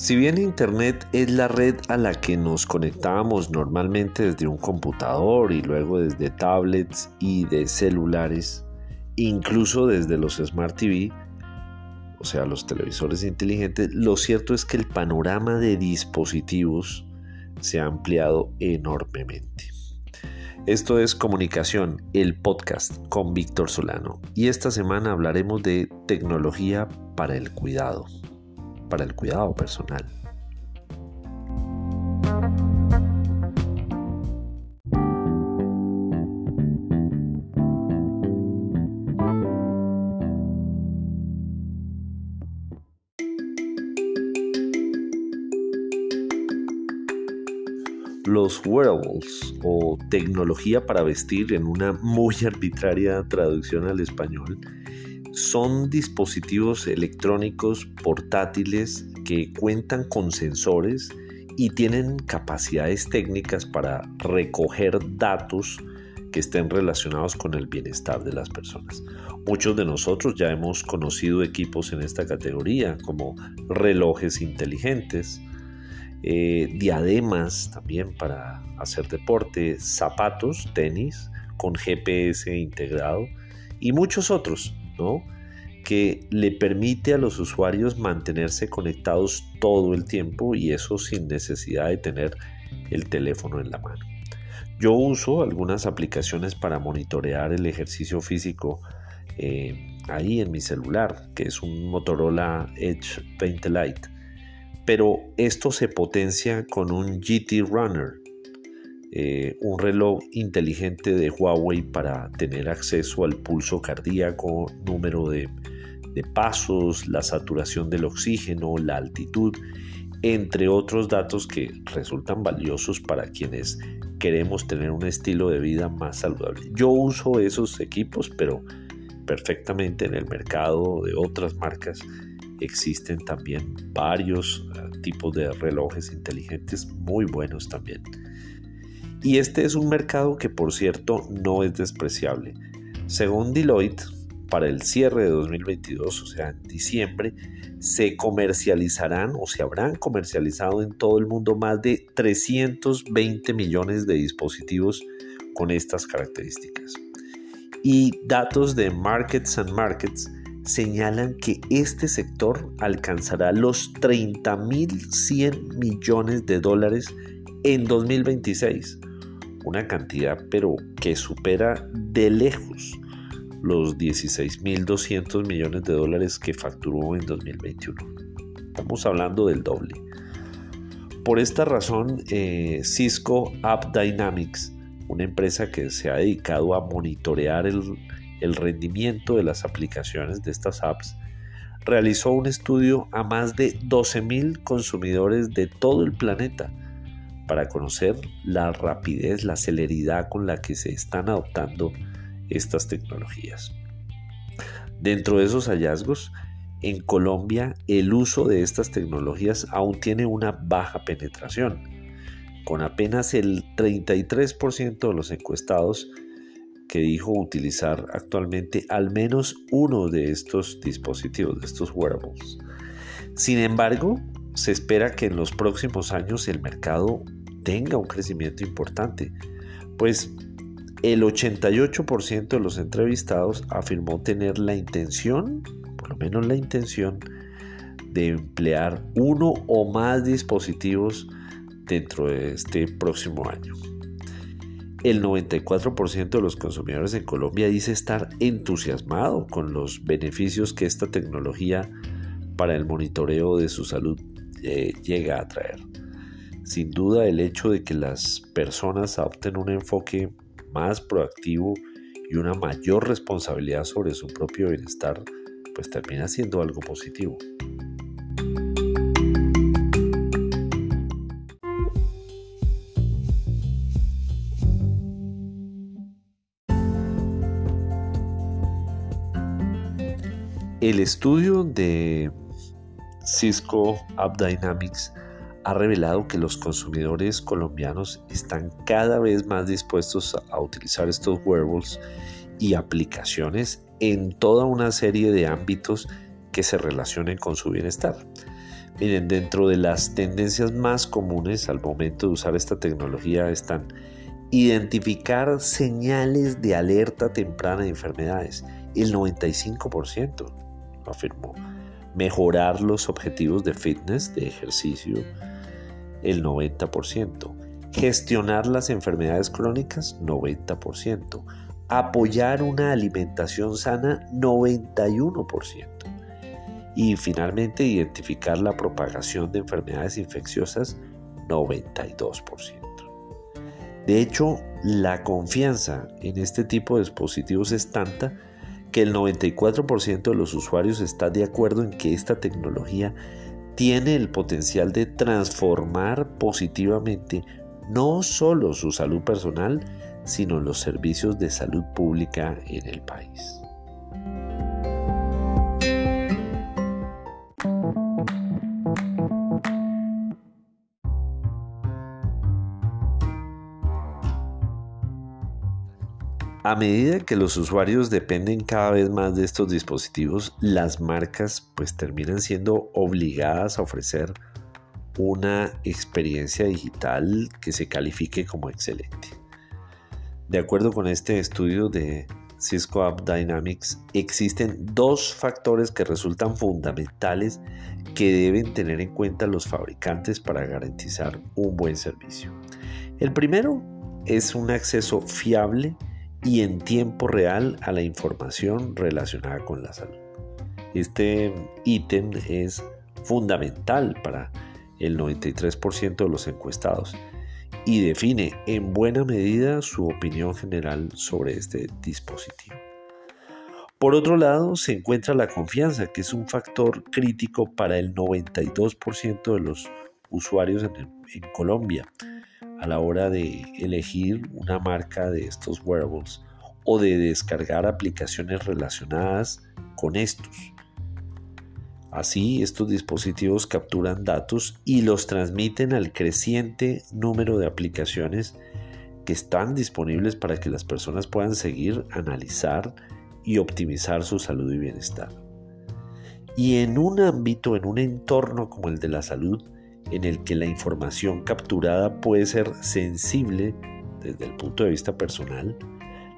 Si bien Internet es la red a la que nos conectábamos normalmente desde un computador y luego desde tablets y de celulares, incluso desde los Smart TV, o sea, los televisores inteligentes, lo cierto es que el panorama de dispositivos se ha ampliado enormemente. Esto es Comunicación, el podcast con Víctor Solano, y esta semana hablaremos de tecnología para el cuidado para el cuidado personal. Los wearables o tecnología para vestir en una muy arbitraria traducción al español son dispositivos electrónicos portátiles que cuentan con sensores y tienen capacidades técnicas para recoger datos que estén relacionados con el bienestar de las personas. Muchos de nosotros ya hemos conocido equipos en esta categoría como relojes inteligentes, eh, diademas también para hacer deporte, zapatos, tenis con GPS integrado y muchos otros que le permite a los usuarios mantenerse conectados todo el tiempo y eso sin necesidad de tener el teléfono en la mano. Yo uso algunas aplicaciones para monitorear el ejercicio físico eh, ahí en mi celular, que es un Motorola Edge 20 Lite. Pero esto se potencia con un GT Runner, eh, un reloj inteligente de Huawei para tener acceso al pulso cardíaco, número de, de pasos, la saturación del oxígeno, la altitud, entre otros datos que resultan valiosos para quienes queremos tener un estilo de vida más saludable. Yo uso esos equipos, pero perfectamente en el mercado de otras marcas existen también varios eh, tipos de relojes inteligentes muy buenos también. Y este es un mercado que por cierto no es despreciable. Según Deloitte, para el cierre de 2022, o sea, en diciembre, se comercializarán o se habrán comercializado en todo el mundo más de 320 millones de dispositivos con estas características. Y datos de Markets and Markets señalan que este sector alcanzará los 30.100 millones de dólares en 2026 una cantidad pero que supera de lejos los 16.200 millones de dólares que facturó en 2021. Estamos hablando del doble. Por esta razón, eh, Cisco App Dynamics, una empresa que se ha dedicado a monitorear el, rendimiento de las aplicaciones de estas apps, realizó un estudio a más de 12.000 consumidores de todo el planeta para conocer la rapidez, la celeridad con la que se están adoptando estas tecnologías. Dentro de esos hallazgos, en Colombia el uso de estas tecnologías aún tiene una baja penetración, con apenas el 33% de los encuestados que dijo utilizar actualmente al menos uno de estos dispositivos, de estos wearables. Sin embargo, se espera que en los próximos años el mercado tenga un crecimiento importante, pues el 88% de los entrevistados afirmó tener la intención, por lo menos la intención, de emplear uno o más dispositivos dentro de este próximo año. El 94% de los consumidores en Colombia dice estar entusiasmado con los beneficios que esta tecnología para el monitoreo de su salud eh, llega a traer. Sin duda el hecho de que las personas adopten un enfoque más proactivo y una mayor responsabilidad sobre su propio bienestar, pues termina siendo algo positivo. El estudio de Cisco App Dynamics ha revelado que los consumidores colombianos están cada vez más dispuestos a utilizar estos wearables y aplicaciones en toda una serie de ámbitos que se relacionen con su bienestar. Miren, dentro de las tendencias más comunes al momento de usar esta tecnología están identificar señales de alerta temprana de enfermedades. El 95% lo afirmó. Mejorar los objetivos de fitness, de ejercicio, el 90%. Gestionar las enfermedades crónicas, 90%. Apoyar una alimentación sana, 91%. Y finalmente, identificar la propagación de enfermedades infecciosas, 92%. De hecho, la confianza en este tipo de dispositivos es tanta que el 94% de los usuarios está de acuerdo en que esta tecnología tiene el potencial de transformar positivamente no solo su salud personal, sino los servicios de salud pública en el país. A medida que los usuarios dependen cada vez más de estos dispositivos, las marcas pues terminan siendo obligadas a ofrecer una experiencia digital que se califique como excelente. De acuerdo con este estudio de Cisco App Dynamics, existen dos factores que resultan fundamentales que deben tener en cuenta los fabricantes para garantizar un buen servicio. El primero es un acceso fiable y en tiempo real a la información relacionada con la salud. Este ítem es fundamental para el 93% de los encuestados y define en buena medida su opinión general sobre este dispositivo. Por otro lado, se encuentra la confianza, que es un factor crítico para el 92% de los usuarios en, en Colombia a la hora de elegir una marca de estos wearables o de descargar aplicaciones relacionadas con estos. Así, estos dispositivos capturan datos y los transmiten al creciente número de aplicaciones que están disponibles para que las personas puedan seguir, analizar y optimizar su salud y bienestar. Y en un ámbito, en un entorno como el de la salud, en el que la información capturada puede ser sensible desde el punto de vista personal,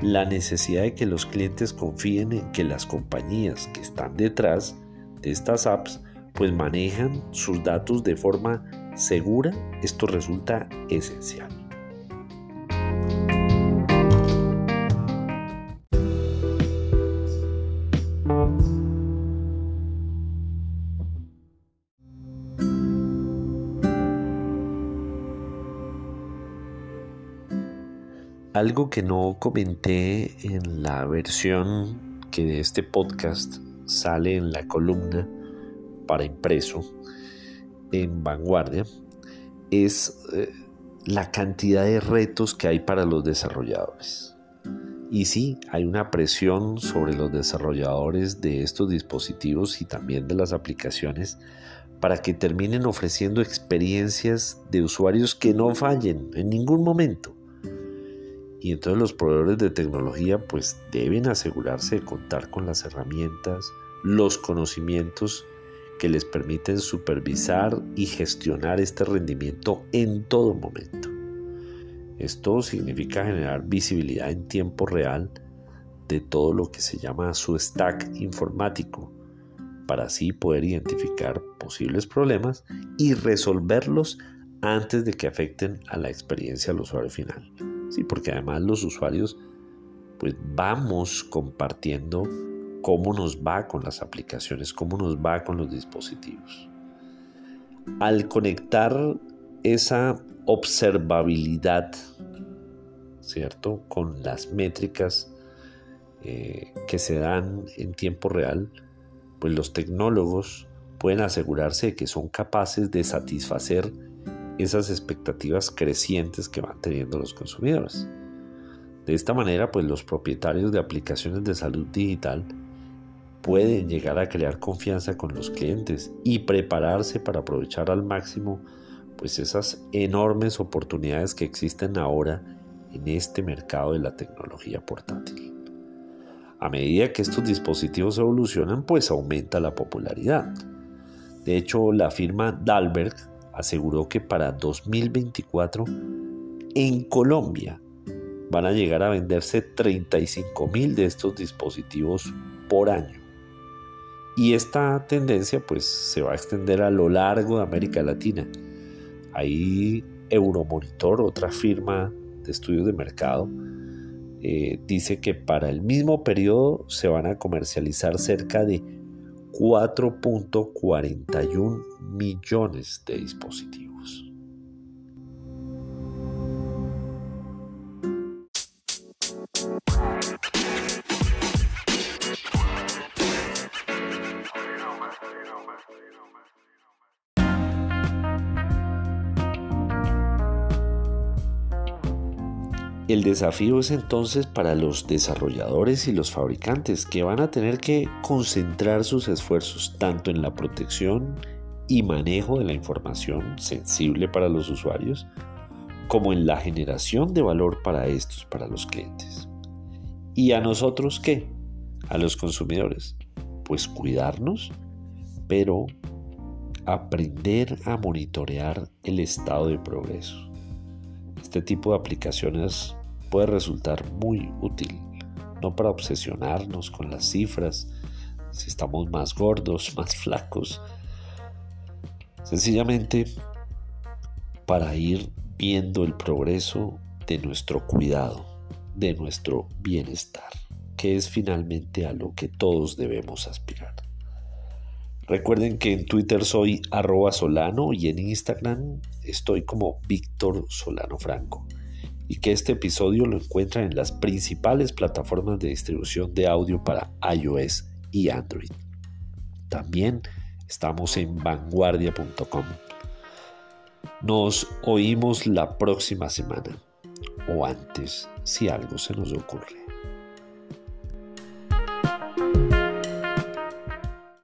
la necesidad de que los clientes confíen en que las compañías que están detrás de estas apps pues manejan sus datos de forma segura, esto resulta esencial. Algo que no comenté en la versión que de este podcast sale en la columna para impreso en vanguardia es eh, la cantidad de retos que hay para los desarrolladores. Y sí, hay una presión sobre los desarrolladores de estos dispositivos y también de las aplicaciones para que terminen ofreciendo experiencias de usuarios que no fallen en ningún momento. Y entonces los proveedores de tecnología pues deben asegurarse de contar con las herramientas, los conocimientos que les permiten supervisar y gestionar este rendimiento en todo momento. Esto significa generar visibilidad en tiempo real de todo lo que se llama su stack informático, para así poder identificar posibles problemas y resolverlos antes de que afecten a la experiencia del usuario final. Sí, porque además los usuarios pues vamos compartiendo cómo nos va con las aplicaciones, cómo nos va con los dispositivos. Al conectar esa observabilidad, ¿cierto? Con las métricas eh, que se dan en tiempo real, pues los tecnólogos pueden asegurarse de que son capaces de satisfacer esas expectativas crecientes que van teniendo los consumidores. De esta manera, pues los propietarios de aplicaciones de salud digital pueden llegar a crear confianza con los clientes y prepararse para aprovechar al máximo pues esas enormes oportunidades que existen ahora en este mercado de la tecnología portátil. A medida que estos dispositivos evolucionan, pues aumenta la popularidad. De hecho, la firma Dalberg aseguró que para 2024 en Colombia van a llegar a venderse 35 mil de estos dispositivos por año. Y esta tendencia pues se va a extender a lo largo de América Latina. Ahí Euromonitor, otra firma de estudios de mercado, eh, dice que para el mismo periodo se van a comercializar cerca de 4.41 millones de dispositivos. El desafío es entonces para los desarrolladores y los fabricantes que van a tener que concentrar sus esfuerzos tanto en la protección y manejo de la información sensible para los usuarios, como en la generación de valor para estos, para los clientes. ¿Y a nosotros qué? A los consumidores. Pues cuidarnos, pero aprender a monitorear el estado de progreso. Este tipo de aplicaciones puede resultar muy útil, no para obsesionarnos con las cifras, si estamos más gordos, más flacos, sencillamente para ir viendo el progreso de nuestro cuidado, de nuestro bienestar, que es finalmente a lo que todos debemos aspirar. Recuerden que en Twitter soy arroba solano y en Instagram estoy como Víctor Solano Franco y que este episodio lo encuentran en las principales plataformas de distribución de audio para iOS y Android. También estamos en vanguardia.com. Nos oímos la próxima semana o antes si algo se nos ocurre.